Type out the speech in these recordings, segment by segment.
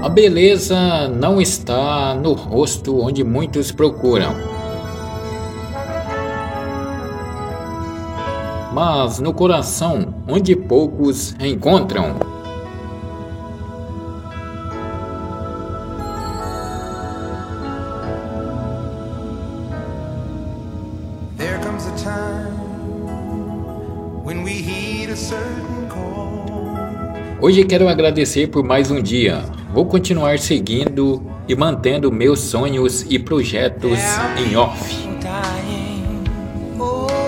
A beleza não está no rosto onde muitos procuram, mas no coração onde poucos encontram. There comes a time when we heed a certain call. Hoje quero agradecer por mais um dia. Vou continuar seguindo e mantendo meus sonhos e projetos em off.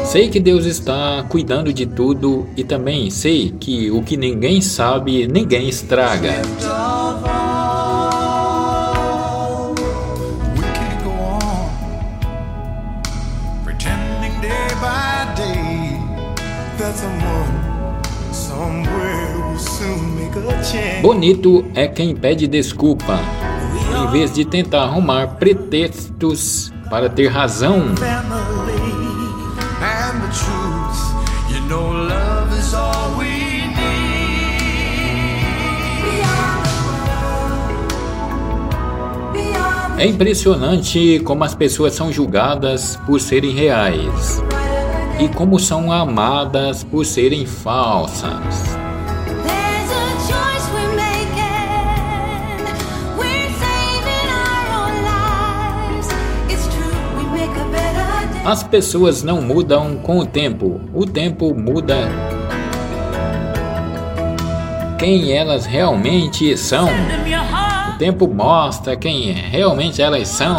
Sei que Deus está cuidando de tudo e também sei que o que ninguém sabe, ninguém estraga. Someone somewhere Bonito é quem pede desculpa, em vez de tentar arrumar pretextos para ter razão. É impressionante como as pessoas são julgadas por serem reais e como são amadas por serem falsas. As pessoas não mudam com o tempo, o tempo muda quem elas realmente são. O tempo mostra quem realmente elas são.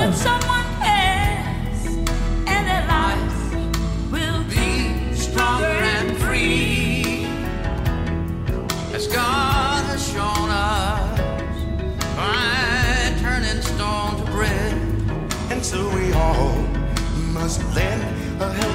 ahead.